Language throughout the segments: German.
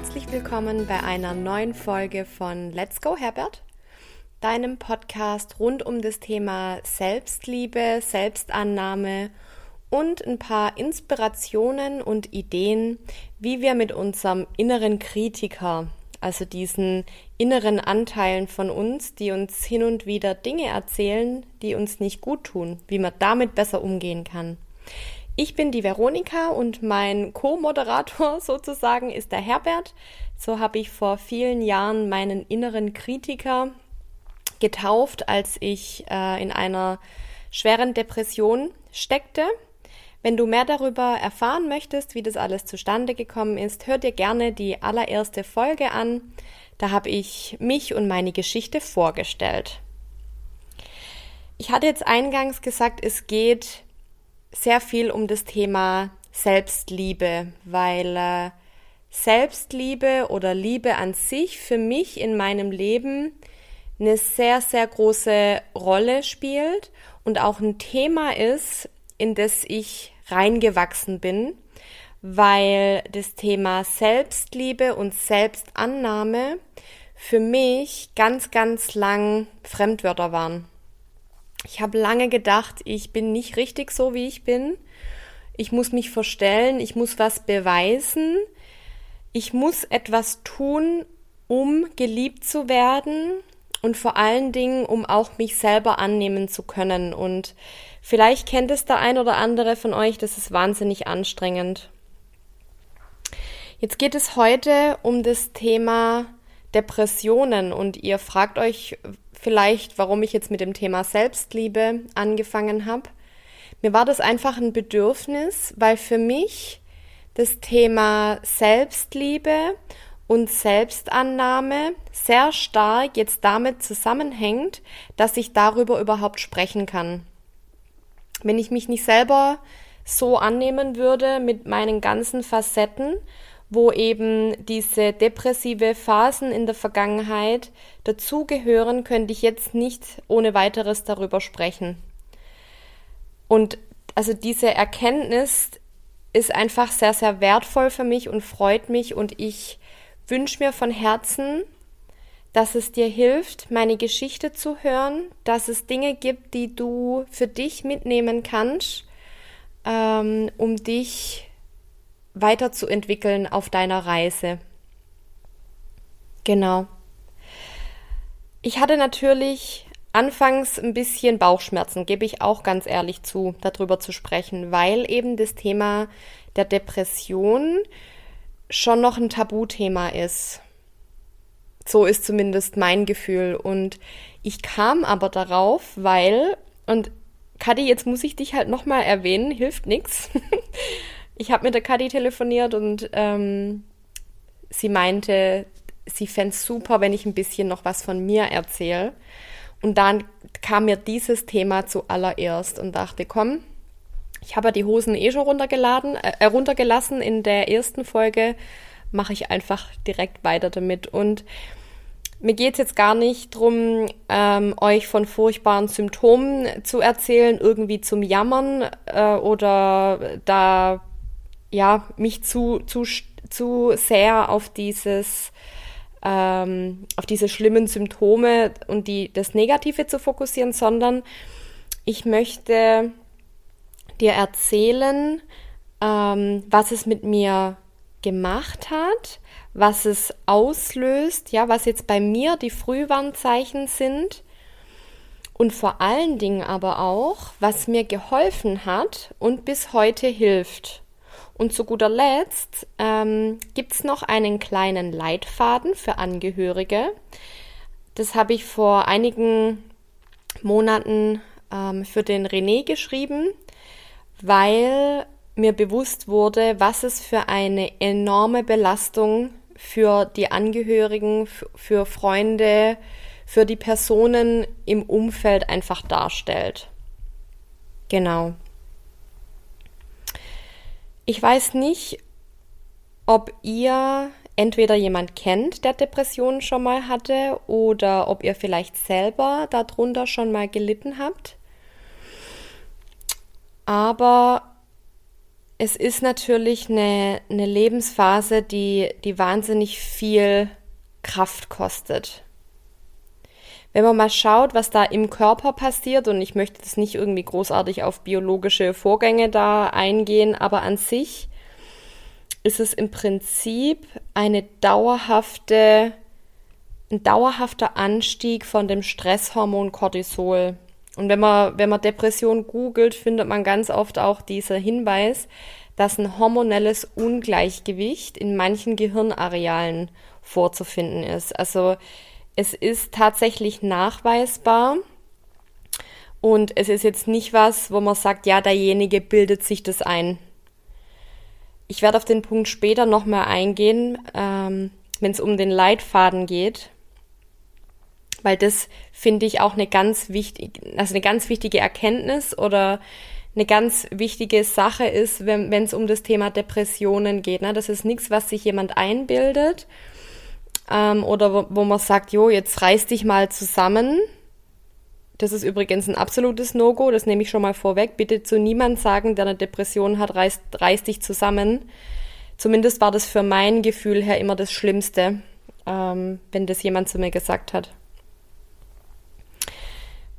herzlich willkommen bei einer neuen Folge von Let's Go Herbert, deinem Podcast rund um das Thema Selbstliebe, Selbstannahme und ein paar Inspirationen und Ideen, wie wir mit unserem inneren Kritiker, also diesen inneren Anteilen von uns, die uns hin und wieder Dinge erzählen, die uns nicht gut tun, wie man damit besser umgehen kann. Ich bin die Veronika und mein Co-Moderator sozusagen ist der Herbert. So habe ich vor vielen Jahren meinen inneren Kritiker getauft, als ich äh, in einer schweren Depression steckte. Wenn du mehr darüber erfahren möchtest, wie das alles zustande gekommen ist, hör dir gerne die allererste Folge an. Da habe ich mich und meine Geschichte vorgestellt. Ich hatte jetzt eingangs gesagt, es geht sehr viel um das Thema Selbstliebe, weil äh, Selbstliebe oder Liebe an sich für mich in meinem Leben eine sehr, sehr große Rolle spielt und auch ein Thema ist, in das ich reingewachsen bin, weil das Thema Selbstliebe und Selbstannahme für mich ganz, ganz lang Fremdwörter waren. Ich habe lange gedacht, ich bin nicht richtig so, wie ich bin. Ich muss mich verstellen, ich muss was beweisen, ich muss etwas tun, um geliebt zu werden und vor allen Dingen, um auch mich selber annehmen zu können. Und vielleicht kennt es der ein oder andere von euch, das ist wahnsinnig anstrengend. Jetzt geht es heute um das Thema Depressionen und ihr fragt euch vielleicht, warum ich jetzt mit dem Thema Selbstliebe angefangen habe. Mir war das einfach ein Bedürfnis, weil für mich das Thema Selbstliebe und Selbstannahme sehr stark jetzt damit zusammenhängt, dass ich darüber überhaupt sprechen kann. Wenn ich mich nicht selber so annehmen würde mit meinen ganzen Facetten wo eben diese depressive Phasen in der Vergangenheit dazugehören, könnte ich jetzt nicht ohne weiteres darüber sprechen. Und also diese Erkenntnis ist einfach sehr, sehr wertvoll für mich und freut mich und ich wünsche mir von Herzen, dass es dir hilft, meine Geschichte zu hören, dass es Dinge gibt, die du für dich mitnehmen kannst, ähm, um dich weiterzuentwickeln auf deiner Reise. Genau. Ich hatte natürlich anfangs ein bisschen Bauchschmerzen, gebe ich auch ganz ehrlich zu, darüber zu sprechen, weil eben das Thema der Depression schon noch ein Tabuthema ist. So ist zumindest mein Gefühl. Und ich kam aber darauf, weil, und Kadi, jetzt muss ich dich halt nochmal erwähnen, hilft nichts. ich habe mit der Kadi telefoniert und ähm, sie meinte, sie fände es super, wenn ich ein bisschen noch was von mir erzähle. Und dann kam mir dieses Thema zuallererst und dachte, komm, ich habe ja die Hosen eh schon runtergeladen, äh, runtergelassen in der ersten Folge, mache ich einfach direkt weiter damit. Und mir geht es jetzt gar nicht drum, ähm, euch von furchtbaren Symptomen zu erzählen, irgendwie zum Jammern äh, oder da ja, mich zu, zu, zu sehr auf dieses, ähm, auf diese schlimmen Symptome und die, das Negative zu fokussieren, sondern ich möchte dir erzählen, ähm, was es mit mir gemacht hat, was es auslöst, ja, was jetzt bei mir die Frühwarnzeichen sind und vor allen Dingen aber auch, was mir geholfen hat und bis heute hilft. Und zu guter Letzt ähm, gibt es noch einen kleinen Leitfaden für Angehörige. Das habe ich vor einigen Monaten ähm, für den René geschrieben, weil mir bewusst wurde, was es für eine enorme Belastung für die Angehörigen, für Freunde, für die Personen im Umfeld einfach darstellt. Genau. Ich weiß nicht, ob ihr entweder jemand kennt, der Depressionen schon mal hatte, oder ob ihr vielleicht selber darunter schon mal gelitten habt. Aber es ist natürlich eine, eine Lebensphase, die, die wahnsinnig viel Kraft kostet. Wenn man mal schaut, was da im Körper passiert, und ich möchte jetzt nicht irgendwie großartig auf biologische Vorgänge da eingehen, aber an sich ist es im Prinzip eine dauerhafte, ein dauerhafter Anstieg von dem Stresshormon Cortisol. Und wenn man, wenn man Depression googelt, findet man ganz oft auch dieser Hinweis, dass ein hormonelles Ungleichgewicht in manchen Gehirnarealen vorzufinden ist. Also es ist tatsächlich nachweisbar und es ist jetzt nicht was, wo man sagt, ja, derjenige bildet sich das ein. Ich werde auf den Punkt später nochmal eingehen, ähm, wenn es um den Leitfaden geht weil das finde ich auch eine ganz wichtig, also eine ganz wichtige Erkenntnis oder eine ganz wichtige Sache ist, wenn es um das Thema Depressionen geht. Ne? Das ist nichts, was sich jemand einbildet ähm, oder wo, wo man sagt, jo, jetzt reiß dich mal zusammen. Das ist übrigens ein absolutes No-Go, das nehme ich schon mal vorweg. Bitte zu niemand sagen, der eine Depression hat, reiß, reiß dich zusammen. Zumindest war das für mein Gefühl her immer das Schlimmste, ähm, wenn das jemand zu mir gesagt hat.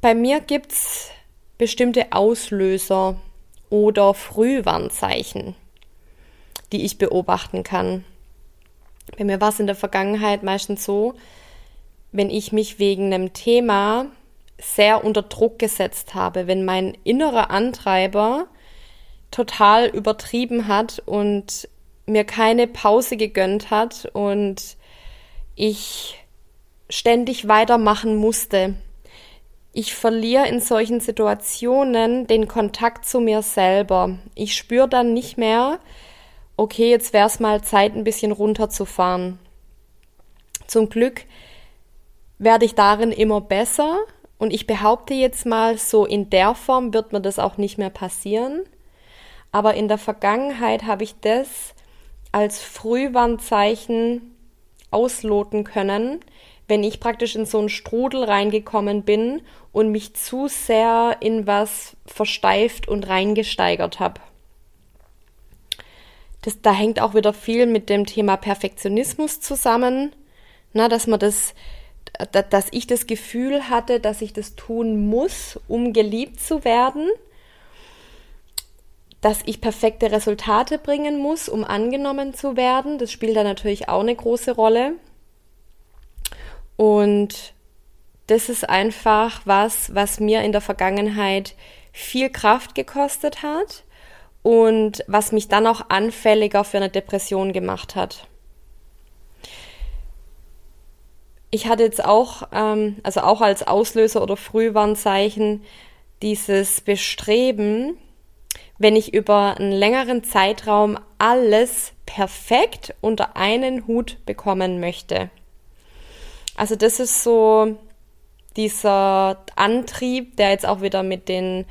Bei mir gibt's bestimmte Auslöser oder Frühwarnzeichen, die ich beobachten kann. Bei mir war es in der Vergangenheit meistens so, wenn ich mich wegen einem Thema sehr unter Druck gesetzt habe, wenn mein innerer Antreiber total übertrieben hat und mir keine Pause gegönnt hat und ich ständig weitermachen musste, ich verliere in solchen Situationen den Kontakt zu mir selber. Ich spüre dann nicht mehr, okay, jetzt wäre es mal Zeit, ein bisschen runterzufahren. Zum Glück werde ich darin immer besser und ich behaupte jetzt mal, so in der Form wird mir das auch nicht mehr passieren. Aber in der Vergangenheit habe ich das als Frühwarnzeichen ausloten können, wenn ich praktisch in so einen Strudel reingekommen bin und mich zu sehr in was versteift und reingesteigert habe. Das, da hängt auch wieder viel mit dem Thema Perfektionismus zusammen, na, dass man das, dass ich das Gefühl hatte, dass ich das tun muss, um geliebt zu werden, dass ich perfekte Resultate bringen muss, um angenommen zu werden. Das spielt da natürlich auch eine große Rolle. Und das ist einfach was, was mir in der Vergangenheit viel Kraft gekostet hat und was mich dann auch anfälliger für eine Depression gemacht hat. Ich hatte jetzt auch, ähm, also auch als Auslöser oder Frühwarnzeichen, dieses Bestreben, wenn ich über einen längeren Zeitraum alles perfekt unter einen Hut bekommen möchte. Also das ist so dieser Antrieb, der jetzt auch wieder mit den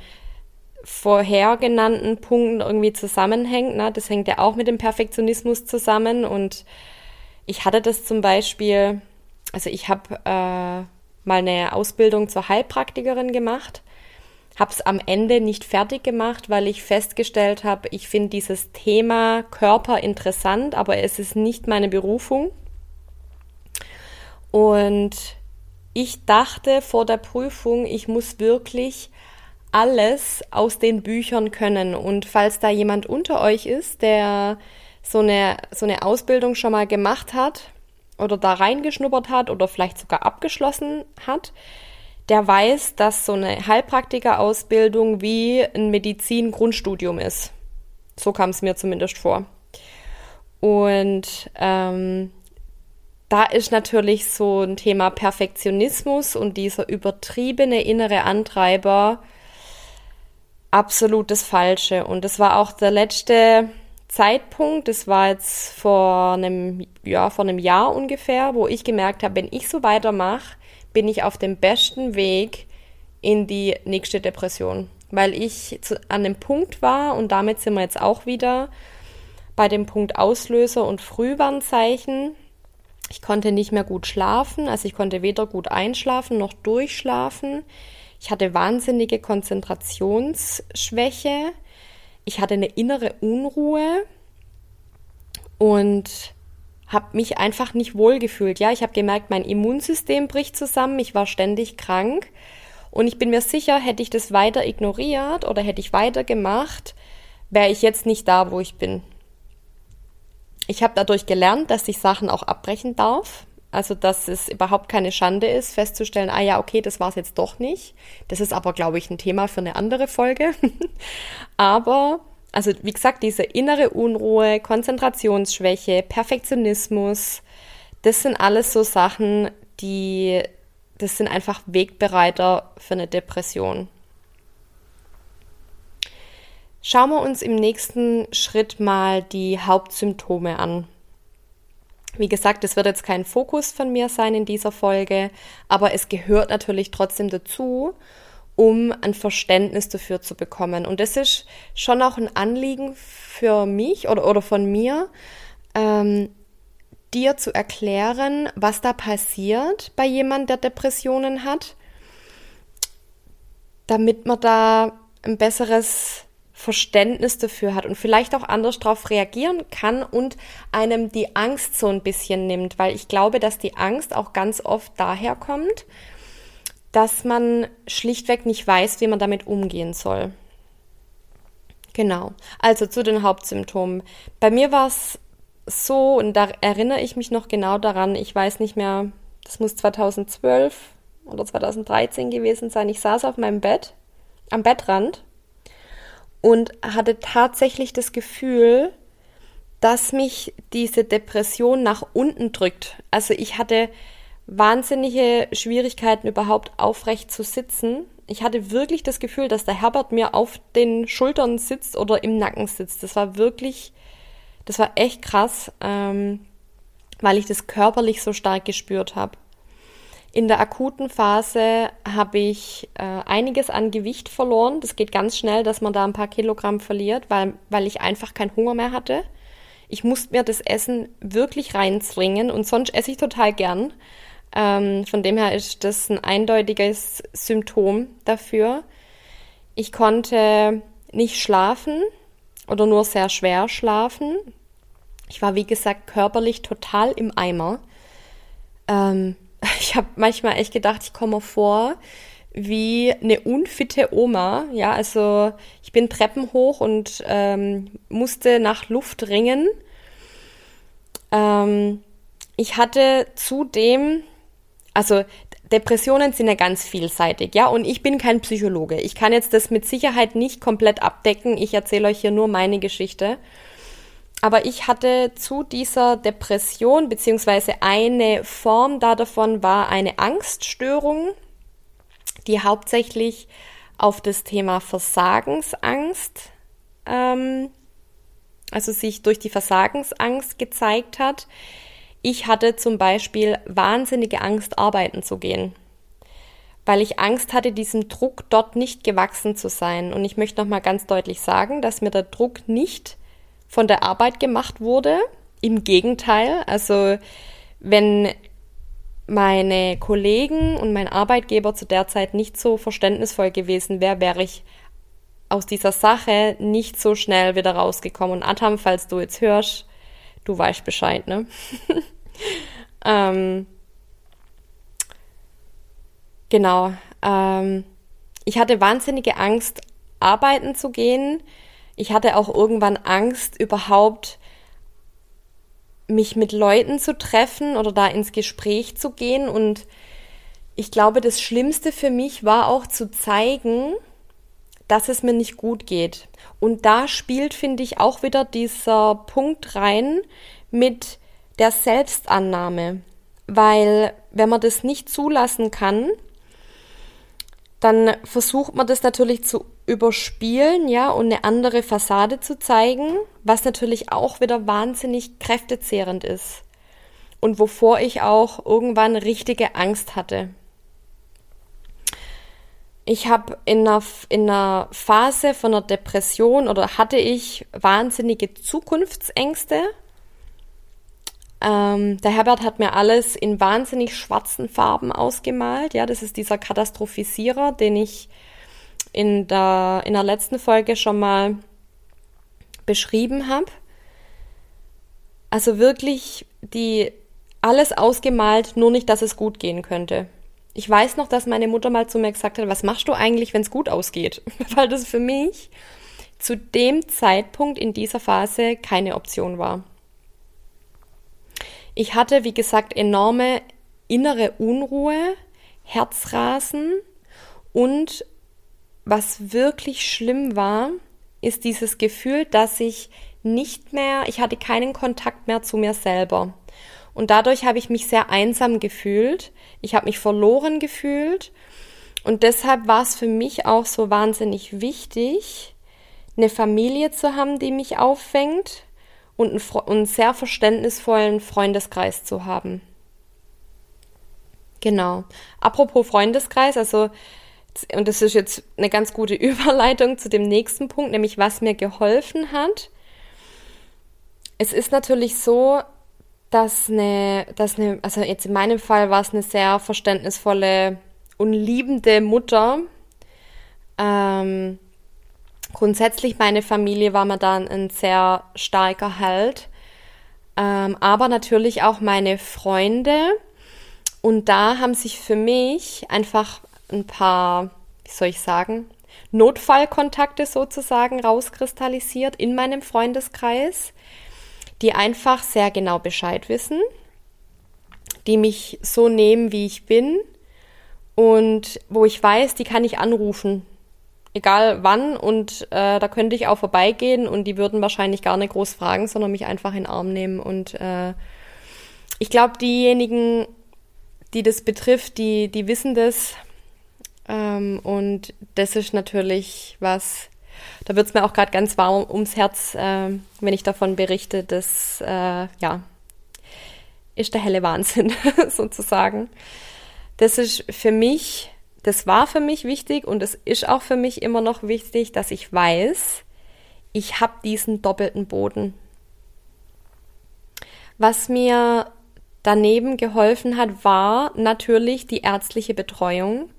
vorher genannten Punkten irgendwie zusammenhängt. Ne? Das hängt ja auch mit dem Perfektionismus zusammen. Und ich hatte das zum Beispiel, also ich habe äh, mal eine Ausbildung zur Heilpraktikerin gemacht, habe es am Ende nicht fertig gemacht, weil ich festgestellt habe, ich finde dieses Thema Körper interessant, aber es ist nicht meine Berufung. Und ich dachte vor der Prüfung, ich muss wirklich alles aus den Büchern können. Und falls da jemand unter euch ist, der so eine, so eine Ausbildung schon mal gemacht hat oder da reingeschnuppert hat oder vielleicht sogar abgeschlossen hat, der weiß, dass so eine Heilpraktiker-Ausbildung wie ein Medizin-Grundstudium ist. So kam es mir zumindest vor. Und ähm, da ist natürlich so ein Thema Perfektionismus und dieser übertriebene innere Antreiber absolut das Falsche. Und das war auch der letzte Zeitpunkt, das war jetzt vor einem, ja, vor einem Jahr ungefähr, wo ich gemerkt habe, wenn ich so weitermache, bin ich auf dem besten Weg in die nächste Depression. Weil ich zu, an dem Punkt war, und damit sind wir jetzt auch wieder bei dem Punkt Auslöser und Frühwarnzeichen, ich konnte nicht mehr gut schlafen, also ich konnte weder gut einschlafen noch durchschlafen. Ich hatte wahnsinnige Konzentrationsschwäche. ich hatte eine innere Unruhe und habe mich einfach nicht wohlgefühlt. Ja, ich habe gemerkt, mein Immunsystem bricht zusammen, ich war ständig krank und ich bin mir sicher, hätte ich das weiter ignoriert oder hätte ich weitergemacht, wäre ich jetzt nicht da, wo ich bin. Ich habe dadurch gelernt, dass ich Sachen auch abbrechen darf. Also, dass es überhaupt keine Schande ist, festzustellen, ah ja, okay, das war es jetzt doch nicht. Das ist aber, glaube ich, ein Thema für eine andere Folge. aber, also wie gesagt, diese innere Unruhe, Konzentrationsschwäche, Perfektionismus, das sind alles so Sachen, die, das sind einfach Wegbereiter für eine Depression. Schauen wir uns im nächsten Schritt mal die Hauptsymptome an. Wie gesagt, es wird jetzt kein Fokus von mir sein in dieser Folge, aber es gehört natürlich trotzdem dazu, um ein Verständnis dafür zu bekommen. Und das ist schon auch ein Anliegen für mich oder, oder von mir, ähm, dir zu erklären, was da passiert bei jemandem, der Depressionen hat, damit man da ein besseres Verständnis dafür hat und vielleicht auch anders darauf reagieren kann und einem die Angst so ein bisschen nimmt, weil ich glaube, dass die Angst auch ganz oft daher kommt, dass man schlichtweg nicht weiß, wie man damit umgehen soll. Genau. Also zu den Hauptsymptomen. Bei mir war es so, und da erinnere ich mich noch genau daran, ich weiß nicht mehr, das muss 2012 oder 2013 gewesen sein. Ich saß auf meinem Bett, am Bettrand und hatte tatsächlich das Gefühl, dass mich diese Depression nach unten drückt. Also ich hatte wahnsinnige Schwierigkeiten überhaupt aufrecht zu sitzen. Ich hatte wirklich das Gefühl, dass der Herbert mir auf den Schultern sitzt oder im Nacken sitzt. Das war wirklich, das war echt krass, ähm, weil ich das körperlich so stark gespürt habe. In der akuten Phase habe ich äh, einiges an Gewicht verloren. Das geht ganz schnell, dass man da ein paar Kilogramm verliert, weil, weil ich einfach keinen Hunger mehr hatte. Ich musste mir das Essen wirklich reinzwingen und sonst esse ich total gern. Ähm, von dem her ist das ein eindeutiges Symptom dafür. Ich konnte nicht schlafen oder nur sehr schwer schlafen. Ich war, wie gesagt, körperlich total im Eimer. Ähm, ich habe manchmal echt gedacht, ich komme vor wie eine unfitte Oma. Ja, also ich bin Treppen hoch und ähm, musste nach Luft ringen. Ähm, ich hatte zudem, also Depressionen sind ja ganz vielseitig, ja, und ich bin kein Psychologe. Ich kann jetzt das mit Sicherheit nicht komplett abdecken. Ich erzähle euch hier nur meine Geschichte. Aber ich hatte zu dieser Depression, beziehungsweise eine Form da davon war eine Angststörung, die hauptsächlich auf das Thema Versagensangst, ähm, also sich durch die Versagensangst gezeigt hat. Ich hatte zum Beispiel wahnsinnige Angst, arbeiten zu gehen, weil ich Angst hatte, diesem Druck dort nicht gewachsen zu sein. Und ich möchte nochmal ganz deutlich sagen, dass mir der Druck nicht von der Arbeit gemacht wurde. Im Gegenteil, also wenn meine Kollegen und mein Arbeitgeber zu der Zeit nicht so verständnisvoll gewesen wäre, wäre ich aus dieser Sache nicht so schnell wieder rausgekommen. Und Adam, falls du jetzt hörst, du weißt Bescheid, ne? ähm, genau. Ähm, ich hatte wahnsinnige Angst, arbeiten zu gehen ich hatte auch irgendwann Angst, überhaupt mich mit Leuten zu treffen oder da ins Gespräch zu gehen. Und ich glaube, das Schlimmste für mich war auch zu zeigen, dass es mir nicht gut geht. Und da spielt, finde ich, auch wieder dieser Punkt rein mit der Selbstannahme. Weil wenn man das nicht zulassen kann, dann versucht man das natürlich zu überspielen, ja, und eine andere Fassade zu zeigen, was natürlich auch wieder wahnsinnig kräftezehrend ist. Und wovor ich auch irgendwann richtige Angst hatte. Ich habe in einer, in einer Phase von einer Depression oder hatte ich wahnsinnige Zukunftsängste. Ähm, der Herbert hat mir alles in wahnsinnig schwarzen Farben ausgemalt. Ja, das ist dieser Katastrophisierer, den ich in der, in der letzten Folge schon mal beschrieben habe. Also wirklich die alles ausgemalt, nur nicht, dass es gut gehen könnte. Ich weiß noch, dass meine Mutter mal zu mir gesagt hat, was machst du eigentlich, wenn es gut ausgeht? Weil das für mich zu dem Zeitpunkt in dieser Phase keine Option war. Ich hatte, wie gesagt, enorme innere Unruhe, Herzrasen und was wirklich schlimm war, ist dieses Gefühl, dass ich nicht mehr, ich hatte keinen Kontakt mehr zu mir selber. Und dadurch habe ich mich sehr einsam gefühlt. Ich habe mich verloren gefühlt. Und deshalb war es für mich auch so wahnsinnig wichtig, eine Familie zu haben, die mich auffängt und einen, einen sehr verständnisvollen Freundeskreis zu haben. Genau. Apropos Freundeskreis, also, und das ist jetzt eine ganz gute Überleitung zu dem nächsten Punkt, nämlich was mir geholfen hat. Es ist natürlich so, dass eine, dass eine, also jetzt in meinem Fall war es eine sehr verständnisvolle und liebende Mutter. Ähm, grundsätzlich meine Familie war mir dann ein sehr starker Halt, ähm, aber natürlich auch meine Freunde. Und da haben sich für mich einfach ein paar, wie soll ich sagen, Notfallkontakte sozusagen rauskristallisiert in meinem Freundeskreis die einfach sehr genau Bescheid wissen, die mich so nehmen, wie ich bin. Und wo ich weiß, die kann ich anrufen, egal wann und äh, da könnte ich auch vorbeigehen und die würden wahrscheinlich gar nicht groß fragen, sondern mich einfach in den Arm nehmen und äh, ich glaube, diejenigen, die das betrifft, die, die wissen das ähm, und das ist natürlich was, da wird es mir auch gerade ganz warm ums Herz, äh, wenn ich davon berichte. Das, äh, ja, ist der helle Wahnsinn sozusagen. Das ist für mich, das war für mich wichtig und es ist auch für mich immer noch wichtig, dass ich weiß, ich habe diesen doppelten Boden. Was mir daneben geholfen hat, war natürlich die ärztliche Betreuung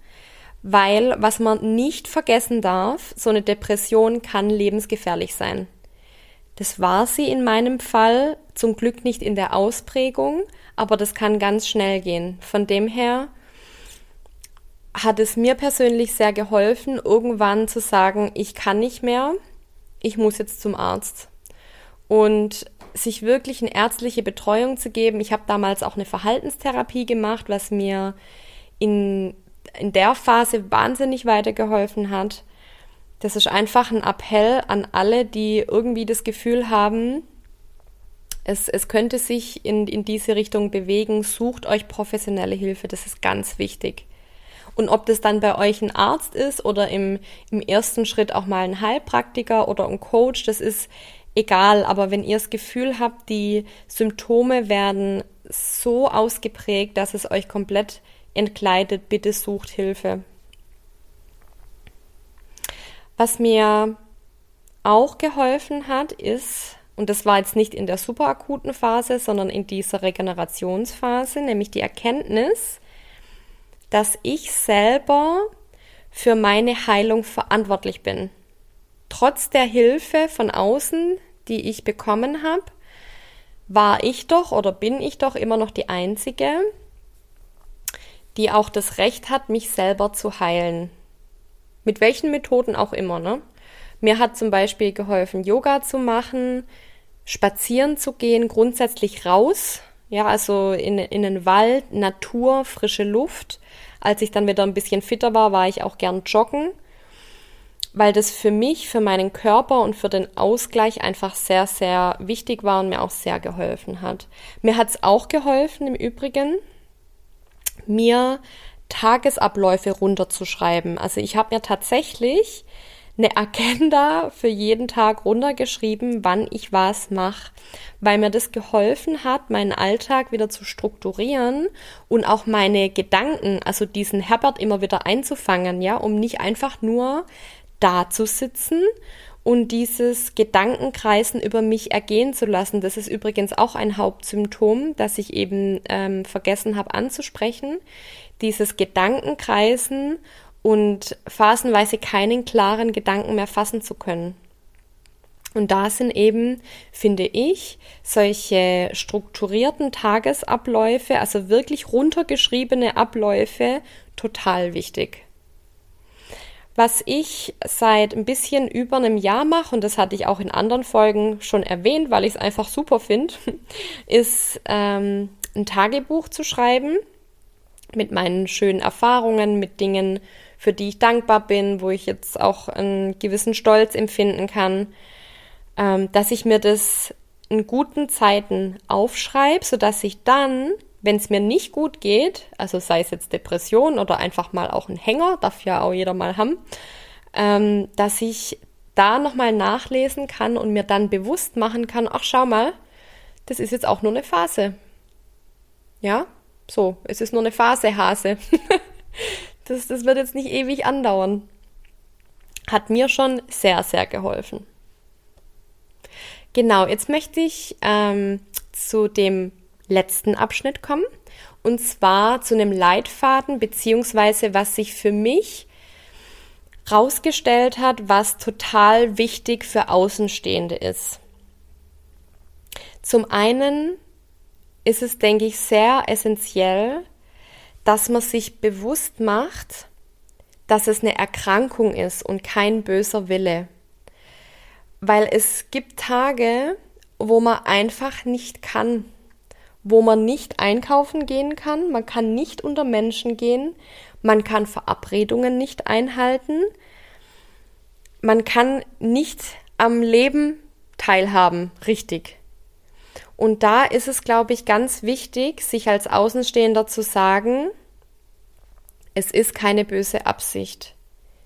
weil was man nicht vergessen darf, so eine Depression kann lebensgefährlich sein. Das war sie in meinem Fall zum Glück nicht in der Ausprägung, aber das kann ganz schnell gehen. Von dem her hat es mir persönlich sehr geholfen, irgendwann zu sagen, ich kann nicht mehr, ich muss jetzt zum Arzt. Und sich wirklich eine ärztliche Betreuung zu geben. Ich habe damals auch eine Verhaltenstherapie gemacht, was mir in in der Phase wahnsinnig weitergeholfen hat. Das ist einfach ein Appell an alle, die irgendwie das Gefühl haben, es, es könnte sich in, in diese Richtung bewegen. Sucht euch professionelle Hilfe, das ist ganz wichtig. Und ob das dann bei euch ein Arzt ist oder im, im ersten Schritt auch mal ein Heilpraktiker oder ein Coach, das ist egal. Aber wenn ihr das Gefühl habt, die Symptome werden so ausgeprägt, dass es euch komplett entkleidet, bitte sucht Hilfe. Was mir auch geholfen hat, ist, und das war jetzt nicht in der superakuten Phase, sondern in dieser Regenerationsphase, nämlich die Erkenntnis, dass ich selber für meine Heilung verantwortlich bin. Trotz der Hilfe von außen, die ich bekommen habe, war ich doch oder bin ich doch immer noch die Einzige, die auch das Recht hat, mich selber zu heilen. Mit welchen Methoden auch immer, ne? Mir hat zum Beispiel geholfen, Yoga zu machen, spazieren zu gehen, grundsätzlich raus, ja, also in, in den Wald, Natur, frische Luft. Als ich dann wieder ein bisschen fitter war, war ich auch gern joggen, weil das für mich, für meinen Körper und für den Ausgleich einfach sehr, sehr wichtig war und mir auch sehr geholfen hat. Mir hat es auch geholfen im Übrigen, mir Tagesabläufe runterzuschreiben. Also ich habe mir tatsächlich eine Agenda für jeden Tag runtergeschrieben, wann ich was mache, weil mir das geholfen hat, meinen Alltag wieder zu strukturieren und auch meine Gedanken, also diesen Herbert immer wieder einzufangen, ja, um nicht einfach nur da zu sitzen und dieses Gedankenkreisen über mich ergehen zu lassen. Das ist übrigens auch ein Hauptsymptom, das ich eben ähm, vergessen habe anzusprechen. Dieses Und da sind eben, finde ich, solche strukturierten Tagesabläufe, also wirklich runtergeschriebene Abläufe, total wichtig. Was ich seit ein bisschen über einem Jahr mache, und das hatte ich auch in anderen Folgen schon erwähnt, weil ich es einfach super finde, ist ähm, ein Tagebuch zu schreiben mit meinen schönen Erfahrungen, mit Dingen, für die ich dankbar bin, wo ich jetzt auch einen gewissen Stolz empfinden kann, ähm, dass ich mir das in guten Zeiten aufschreibe, sodass ich dann wenn es mir nicht gut geht, also sei es jetzt Depression oder einfach mal auch ein Hänger, darf ja auch jeder mal haben, ähm, dass ich da nochmal nachlesen kann und mir dann bewusst machen kann, ach schau mal, das ist jetzt auch nur eine Phase. Ja, so, es ist nur eine Phase, Hase. das, das wird jetzt nicht ewig andauern. Hat mir schon sehr, sehr geholfen. Genau, jetzt möchte ich ähm, zu dem letzten Abschnitt kommen. Und zwar zu einem Leitfaden, beziehungsweise was sich für mich rausgestellt hat, was total wichtig für Außenstehende ist. Zum einen ist es, denke ich, sehr essentiell, dass man sich bewusst macht, dass es eine Erkrankung ist und kein böser Wille. Weil es gibt Tage, wo man einfach nicht kann wo man nicht einkaufen gehen kann, man kann nicht unter Menschen gehen, man kann Verabredungen nicht einhalten, man kann nicht am Leben teilhaben, richtig. Und da ist es, glaube ich, ganz wichtig, sich als Außenstehender zu sagen, es ist keine böse Absicht.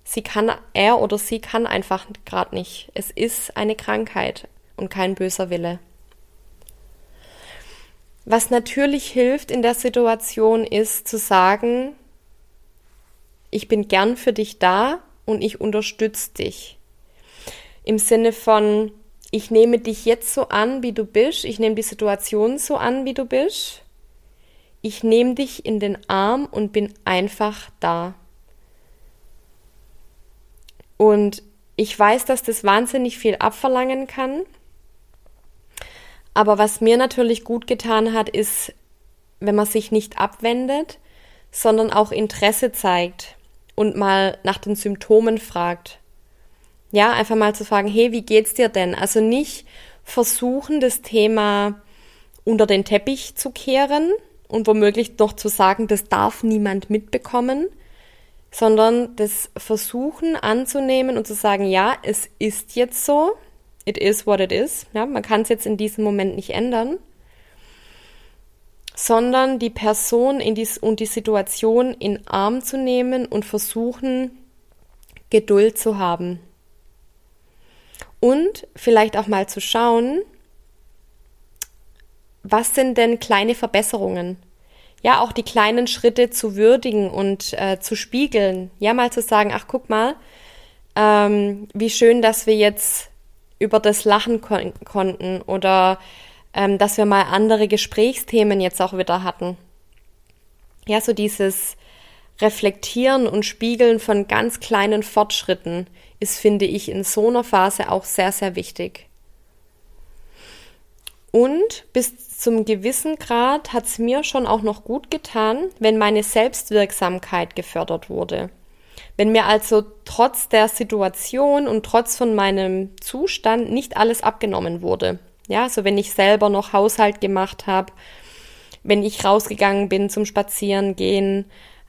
Sie kann, er oder sie kann einfach gerade nicht. Es ist eine Krankheit und kein böser Wille. Was natürlich hilft in der Situation ist zu sagen, ich bin gern für dich da und ich unterstütze dich. Im Sinne von, ich nehme dich jetzt so an, wie du bist, ich nehme die Situation so an, wie du bist. Ich nehme dich in den Arm und bin einfach da. Und ich weiß, dass das wahnsinnig viel abverlangen kann. Aber was mir natürlich gut getan hat, ist, wenn man sich nicht abwendet, sondern auch Interesse zeigt und mal nach den Symptomen fragt. Ja, einfach mal zu fragen, hey, wie geht's dir denn? Also nicht versuchen, das Thema unter den Teppich zu kehren und womöglich noch zu sagen, das darf niemand mitbekommen, sondern das versuchen anzunehmen und zu sagen, ja, es ist jetzt so, it is what it is. Ja, man kann es jetzt in diesem Moment nicht ändern, sondern die Person in die, und die Situation in Arm zu nehmen und versuchen, Geduld zu haben. Und vielleicht auch mal zu schauen, was sind denn kleine Verbesserungen? Ja, auch die kleinen Schritte zu würdigen und äh, zu spiegeln. Ja, mal zu sagen, ach guck mal, ähm, wie schön, dass wir jetzt über das lachen kon konnten oder ähm, dass wir mal andere Gesprächsthemen jetzt auch wieder hatten. Ja, so dieses Reflektieren und Spiegeln von ganz kleinen Fortschritten ist, finde ich, in so einer Phase auch sehr, sehr wichtig. Und bis zum gewissen Grad hat es mir schon auch noch gut getan, wenn meine Selbstwirksamkeit gefördert wurde. Wenn mir also trotz der Situation und trotz von meinem Zustand nicht alles abgenommen wurde. Ja, also wenn ich selber noch Haushalt gemacht habe, wenn ich rausgegangen bin zum Spazierengehen,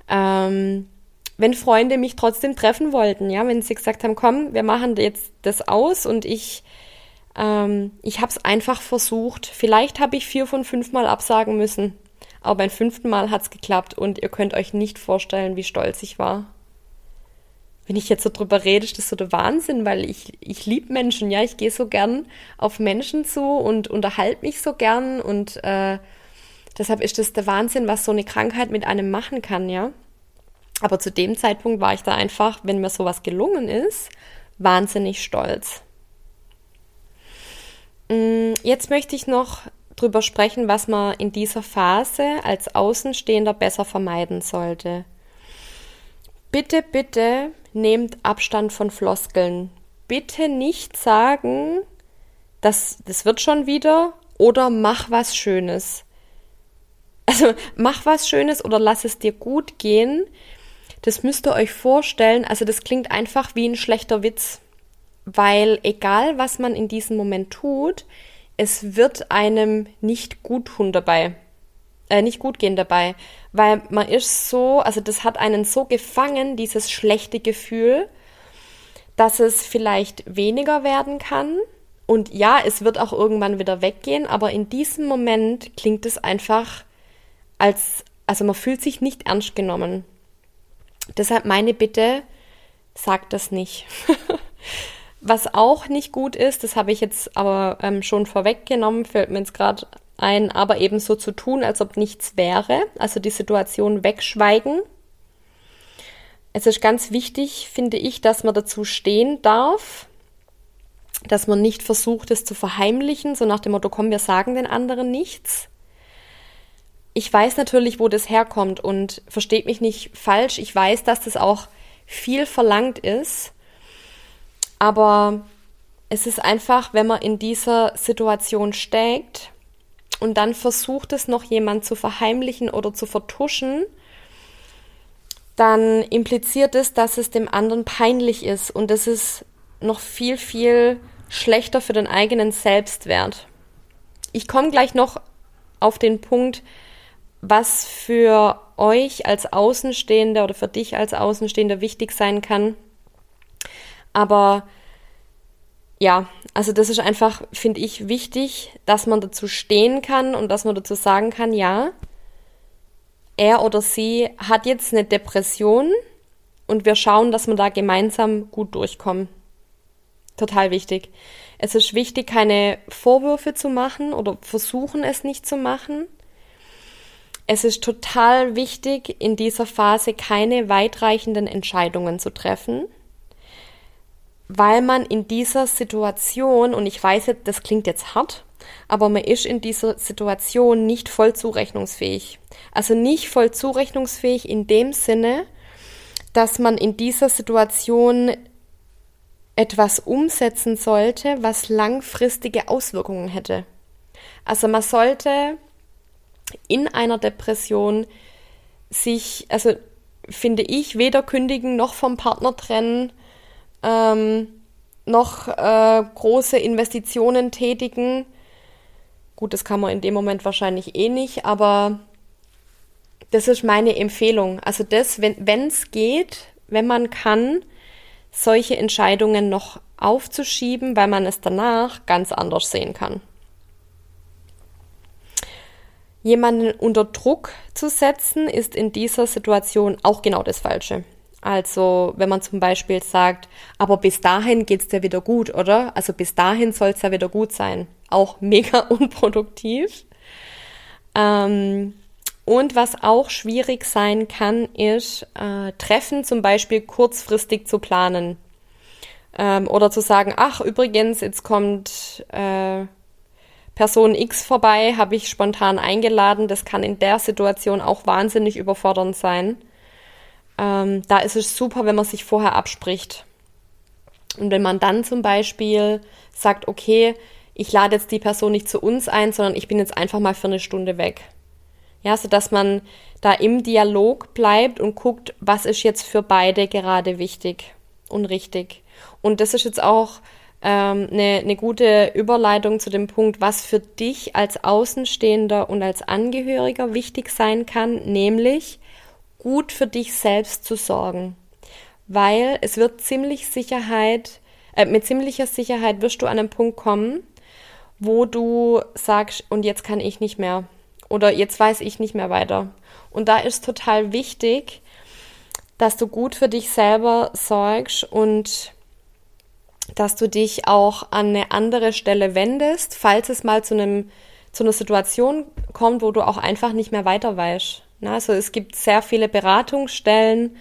ähm, wenn Freunde mich trotzdem treffen wollten, ja, wenn sie gesagt haben, komm, wir machen jetzt das aus und ich, ähm, ich habe es einfach versucht. Vielleicht habe ich vier von fünf Mal absagen müssen, aber beim fünften Mal hat es geklappt und ihr könnt euch nicht vorstellen, wie stolz ich war wenn ich jetzt so drüber rede, ist das so der Wahnsinn, weil ich, ich liebe Menschen, ja, ich gehe so gern auf Menschen zu und unterhalte mich so gern und äh, deshalb ist das der Wahnsinn, was so eine Krankheit mit einem machen kann, ja. Aber zu dem Zeitpunkt war ich da einfach, wenn mir sowas gelungen ist, wahnsinnig stolz. Mm, jetzt möchte ich noch drüber sprechen, was man in dieser Phase als Außenstehender besser vermeiden sollte. Bitte, bitte nehmt Abstand von Floskeln. Bitte nicht sagen, das, das wird schon wieder oder mach was Schönes. Also mach was Schönes oder lass es dir gut gehen. Das müsst ihr euch vorstellen. Also das klingt einfach wie ein schlechter Witz, weil egal was man in diesem Moment tut, es wird einem nicht gut tun dabei. Äh, nicht gut gehen dabei, weil man ist so, also das hat einen so gefangen, dieses schlechte Gefühl, dass es vielleicht weniger werden kann. Und ja, es wird auch irgendwann wieder weggehen, aber in diesem Moment klingt es einfach als, also man fühlt sich nicht ernst genommen. Deshalb meine Bitte, sagt das nicht. Was auch nicht gut ist, das habe ich jetzt aber ähm, schon vorweggenommen, fällt mir jetzt gerade ein, aber eben so zu tun, als ob nichts wäre, also die Situation wegschweigen. Es ist ganz wichtig, finde ich, dass man dazu stehen darf, dass man nicht versucht, es zu verheimlichen, so nach dem Motto, komm, wir sagen den anderen nichts. Ich weiß natürlich, wo das herkommt und versteht mich nicht falsch. Ich weiß, dass das auch viel verlangt ist. Aber es ist einfach, wenn man in dieser Situation steckt und dann versucht es noch jemand zu verheimlichen oder zu vertuschen, dann impliziert es, dass es dem anderen peinlich ist und das ist noch viel, viel schlechter für den eigenen Selbstwert. Ich komme gleich noch auf den Punkt, was für euch als Außenstehender oder für dich als Außenstehender wichtig sein kann. Aber ja, also das ist einfach, finde ich, wichtig, dass man dazu stehen kann und dass man dazu sagen kann, ja, er oder sie hat jetzt eine Depression und wir schauen, dass wir da gemeinsam gut durchkommen. Total wichtig. Es ist wichtig, keine Vorwürfe zu machen oder versuchen es nicht zu machen. Es ist total wichtig, in dieser Phase keine weitreichenden Entscheidungen zu treffen weil man in dieser Situation, und ich weiß jetzt, das klingt jetzt hart, aber man ist in dieser Situation nicht voll zurechnungsfähig. Also nicht voll zurechnungsfähig in dem Sinne, dass man in dieser Situation etwas umsetzen sollte, was langfristige Auswirkungen hätte. Also man sollte in einer Depression sich, also finde ich, weder kündigen noch vom Partner trennen, ähm, noch äh, große Investitionen tätigen. Gut, das kann man in dem Moment wahrscheinlich eh nicht, aber das ist meine Empfehlung. Also das, wenn es geht, wenn man kann, solche Entscheidungen noch aufzuschieben, weil man es danach ganz anders sehen kann. Jemanden unter Druck zu setzen, ist in dieser Situation auch genau das Falsche. Also wenn man zum Beispiel sagt, aber bis dahin geht's dir wieder gut, oder? Also bis dahin soll's ja wieder gut sein. Auch mega unproduktiv. Ähm, und was auch schwierig sein kann, ist äh, Treffen zum Beispiel kurzfristig zu planen. Ähm, oder zu sagen, ach übrigens, jetzt kommt äh, Person X vorbei, habe ich spontan eingeladen. Das kann in der Situation auch wahnsinnig überfordernd sein. Ähm, da ist es super, wenn man sich vorher abspricht. Und wenn man dann zum Beispiel sagt, okay, ich lade jetzt die Person nicht zu uns ein, sondern ich bin jetzt einfach mal für eine Stunde weg. Ja, so dass man da im Dialog bleibt und guckt, was ist jetzt für beide gerade wichtig und richtig. Und das ist jetzt auch ähm, eine, eine gute Überleitung zu dem Punkt, was für dich als Außenstehender und als Angehöriger wichtig sein kann, nämlich gut für dich selbst zu sorgen. Weil es wird ziemlich Sicherheit, äh, mit ziemlicher Sicherheit wirst du an einen Punkt kommen, wo du sagst, und jetzt kann ich nicht mehr. Oder jetzt weiß ich nicht mehr weiter. Und da ist total wichtig, dass du gut für dich selber sorgst und dass du dich auch an eine andere Stelle wendest, falls es mal zu einem zu einer Situation kommt, wo du auch einfach nicht mehr weiter weißt. Also es gibt sehr viele Beratungsstellen.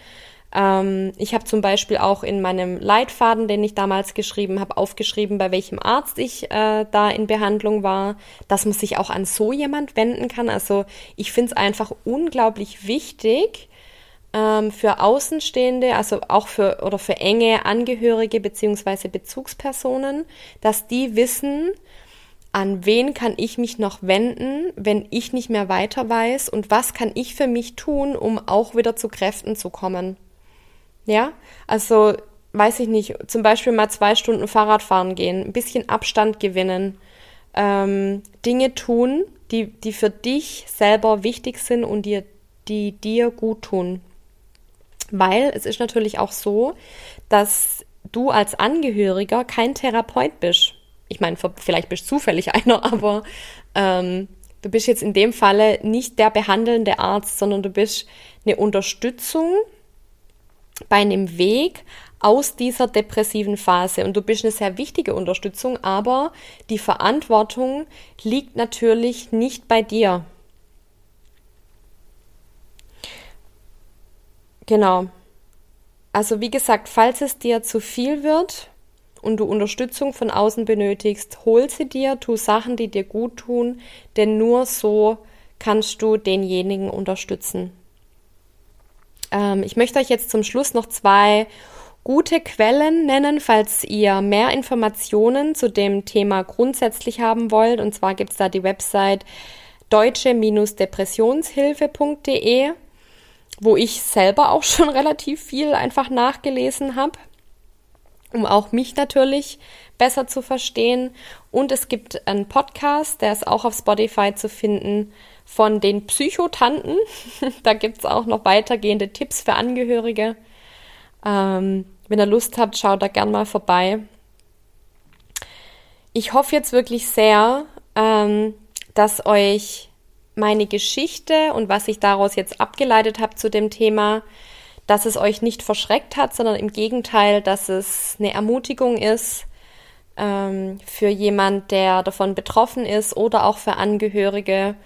Ähm, ich habe zum Beispiel auch in meinem Leitfaden, den ich damals geschrieben habe, aufgeschrieben, bei welchem Arzt ich äh, da in Behandlung war, dass man sich auch an so jemand wenden kann. Also ich finde es einfach unglaublich wichtig, ähm, für Außenstehende, also auch für oder für enge Angehörige beziehungsweise Bezugspersonen, dass die wissen, an wen kann ich mich noch wenden, wenn ich nicht mehr weiter weiß und was kann ich für mich tun, um auch wieder zu Kräften zu kommen. Ja, also weiß ich nicht, zum Beispiel mal zwei Stunden Fahrrad fahren gehen, ein bisschen Abstand gewinnen, ähm, Dinge tun, die, die für dich selber wichtig sind und die, die dir gut tun. Weil es ist natürlich auch so, dass du als Angehöriger kein Therapeut bist. Ich meine, vielleicht bist du zufällig einer, aber ähm, du bist jetzt in dem Falle nicht der behandelnde Arzt, sondern du bist eine Unterstützung bei einem Weg aus dieser depressiven Phase. Und du bist eine sehr wichtige Unterstützung, aber die Verantwortung liegt natürlich nicht bei dir. Genau. Also wie gesagt, falls es dir zu viel wird und du Unterstützung von außen benötigst, hol sie dir, tu Sachen, die dir gut tun, denn nur so kannst du denjenigen unterstützen. Ähm, ich möchte euch jetzt zum Schluss noch zwei gute Quellen nennen, falls ihr mehr Informationen zu dem Thema grundsätzlich haben wollt. Und zwar gibt es da die Website deutsche-depressionshilfe.de wo ich selber auch schon relativ viel einfach nachgelesen habe, um auch mich natürlich besser zu verstehen. Und es gibt einen Podcast, der ist auch auf Spotify zu finden, von den Psychotanten. da gibt es auch noch weitergehende Tipps für Angehörige. Ähm, wenn ihr Lust habt, schaut da gern mal vorbei. Ich hoffe jetzt wirklich sehr, ähm, dass euch meine Geschichte und was ich daraus jetzt abgeleitet habe zu dem Thema, dass es euch nicht verschreckt hat, sondern im Gegenteil, dass es eine Ermutigung ist ähm, für jemand, der davon betroffen ist oder auch für Angehörige,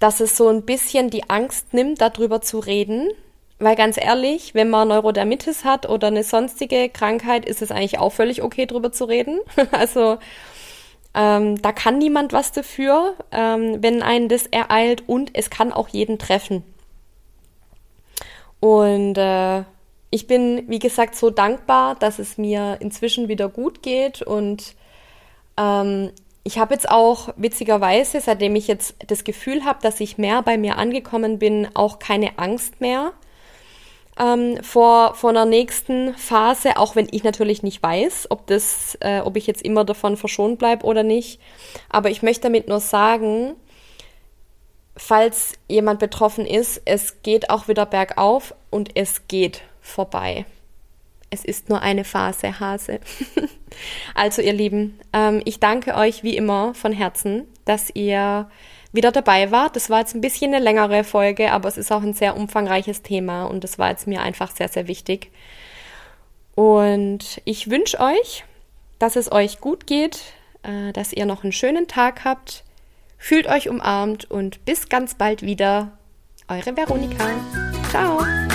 dass es so ein bisschen die Angst nimmt, darüber zu reden. Weil ganz ehrlich, wenn man Neurodermitis hat oder eine sonstige Krankheit, ist es eigentlich auch völlig okay, darüber zu reden. also ähm, da kann niemand was dafür, ähm, wenn einen das ereilt und es kann auch jeden treffen. Und äh, ich bin, wie gesagt, so dankbar, dass es mir inzwischen wieder gut geht und ähm, ich habe jetzt auch witzigerweise, seitdem ich jetzt das Gefühl habe, dass ich mehr bei mir angekommen bin, auch keine Angst mehr ähm, vor, vor einer nächsten Phase, auch wenn ich natürlich nicht weiß, ob das, äh, ob ich jetzt immer davon verschont bleibe oder nicht. Aber ich möchte damit nur sagen, falls jemand betroffen ist, es geht auch wieder bergauf und es geht vorbei. Es ist nur eine Phase, Hase. also ihr Lieben, ähm, ich danke euch wie immer von Herzen, dass ihr wieder dabei war. Das war jetzt ein bisschen eine längere Folge, aber es ist auch ein sehr umfangreiches Thema und das war jetzt mir einfach sehr, sehr wichtig. Und ich wünsche euch, dass es euch gut geht, äh, dass ihr noch einen schönen Tag habt. Fühlt euch umarmt und bis ganz bald wieder. Eure Veronika. Ciao.